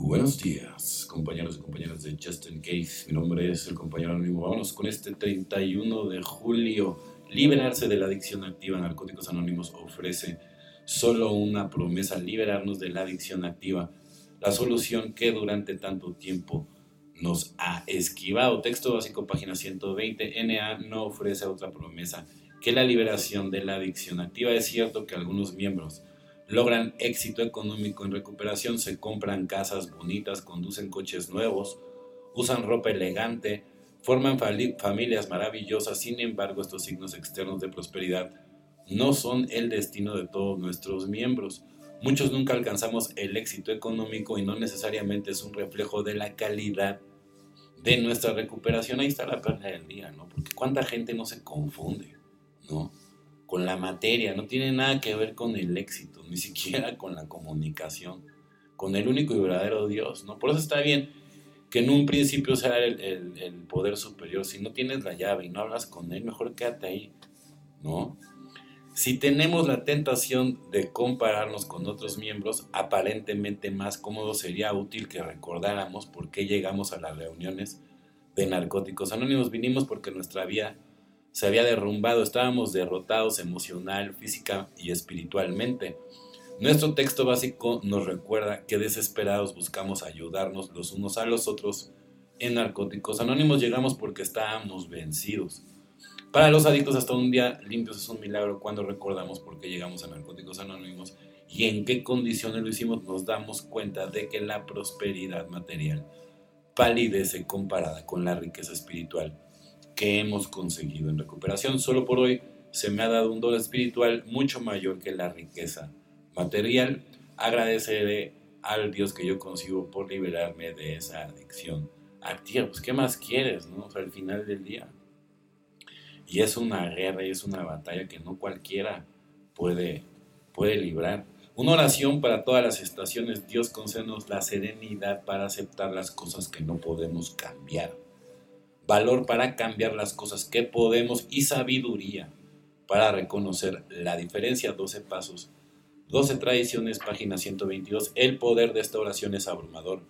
Buenos días, compañeros y compañeras de Justin Case. Mi nombre es el compañero anónimo. Vámonos con este 31 de julio. Liberarse de la adicción activa. Narcóticos Anónimos ofrece solo una promesa, liberarnos de la adicción activa. La solución que durante tanto tiempo nos ha esquivado. Texto básico, página 120. NA no ofrece otra promesa que la liberación de la adicción activa. Es cierto que algunos miembros logran éxito económico en recuperación, se compran casas bonitas, conducen coches nuevos, usan ropa elegante, forman familias maravillosas, sin embargo estos signos externos de prosperidad no son el destino de todos nuestros miembros. Muchos nunca alcanzamos el éxito económico y no necesariamente es un reflejo de la calidad de nuestra recuperación. Ahí está la perla del día, ¿no? Porque cuánta gente no se confunde, ¿no? Con la materia, no tiene nada que ver con el éxito, ni siquiera con la comunicación, con el único y verdadero Dios, ¿no? Por eso está bien que en un principio sea el, el, poder superior, si no tienes la llave y no hablas con Él, mejor quédate ahí, ¿no? Si tenemos la tentación de compararnos con otros miembros, aparentemente más cómodo sería útil que recordáramos por qué llegamos a las reuniones de narcóticos anónimos. Vinimos porque nuestra vida se había derrumbado, estábamos derrotados emocional, física y espiritualmente. Nuestro texto básico nos recuerda que desesperados buscamos ayudarnos los unos a los otros en narcóticos anónimos llegamos porque estábamos vencidos. Para los adictos hasta un día limpios es un milagro cuando recordamos por qué llegamos a narcóticos anónimos y en qué condiciones lo hicimos nos damos cuenta de que la prosperidad material palidece comparada con la riqueza espiritual que hemos conseguido en recuperación. Solo por hoy se me ha dado un don espiritual mucho mayor que la riqueza material. Agradeceré al Dios que yo consigo por liberarme de esa adicción activa. Pues, ¿qué más quieres, no? al final del día. Y es una guerra y es una batalla que no cualquiera puede, puede librar. Una oración para todas las estaciones. Dios concédenos la serenidad para aceptar las cosas que no podemos cambiar valor para cambiar las cosas que podemos y sabiduría para reconocer la diferencia. 12 pasos, 12 tradiciones, página 122. El poder de esta oración es abrumador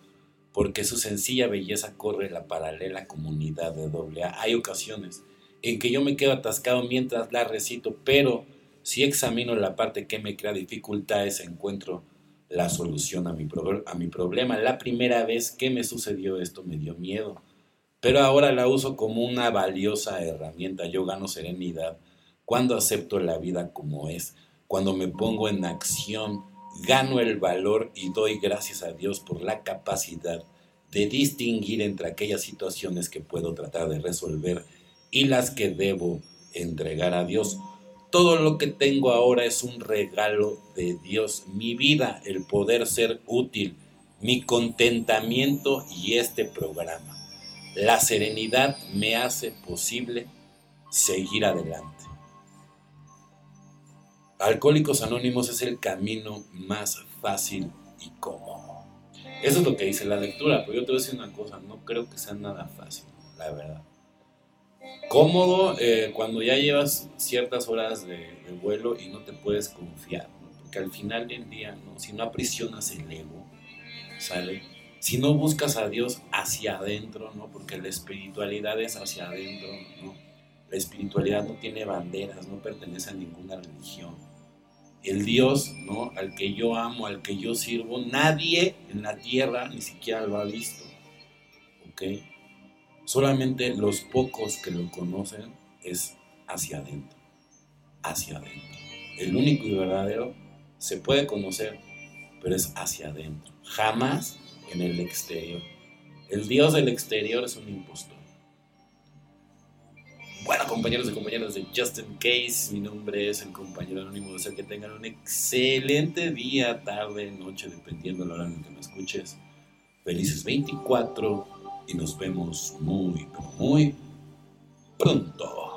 porque su sencilla belleza corre la paralela comunidad de doble A. Hay ocasiones en que yo me quedo atascado mientras la recito, pero si examino la parte que me crea dificultades, encuentro la solución a mi problema. La primera vez que me sucedió esto me dio miedo pero ahora la uso como una valiosa herramienta. Yo gano serenidad cuando acepto la vida como es, cuando me pongo en acción, gano el valor y doy gracias a Dios por la capacidad de distinguir entre aquellas situaciones que puedo tratar de resolver y las que debo entregar a Dios. Todo lo que tengo ahora es un regalo de Dios, mi vida, el poder ser útil, mi contentamiento y este programa. La serenidad me hace posible seguir adelante. Alcohólicos Anónimos es el camino más fácil y cómodo. Eso es lo que dice la lectura, pero yo te voy a decir una cosa, no creo que sea nada fácil, la verdad. Cómodo eh, cuando ya llevas ciertas horas de, vuelo y no te puedes confiar, porque al final del día, ¿no? si no aprisionas el ego, sale si no buscas a Dios hacia adentro, ¿no? Porque la espiritualidad es hacia adentro, ¿no? La espiritualidad no tiene banderas, no pertenece a ninguna religión. El Dios, ¿no? Al que yo amo, al que yo sirvo, nadie en la tierra ni siquiera lo ha visto. ¿Ok? Solamente los pocos que lo conocen es hacia adentro. Hacia adentro. El único y verdadero se puede conocer, pero es hacia adentro. Jamás en el exterior. El Dios del exterior es un impostor. Bueno, compañeros y compañeras de Justin Case, mi nombre es el compañero anónimo. Deseo que tengan un excelente día, tarde, noche, dependiendo de la hora en que me escuches. Felices 24 y nos vemos muy, muy pronto.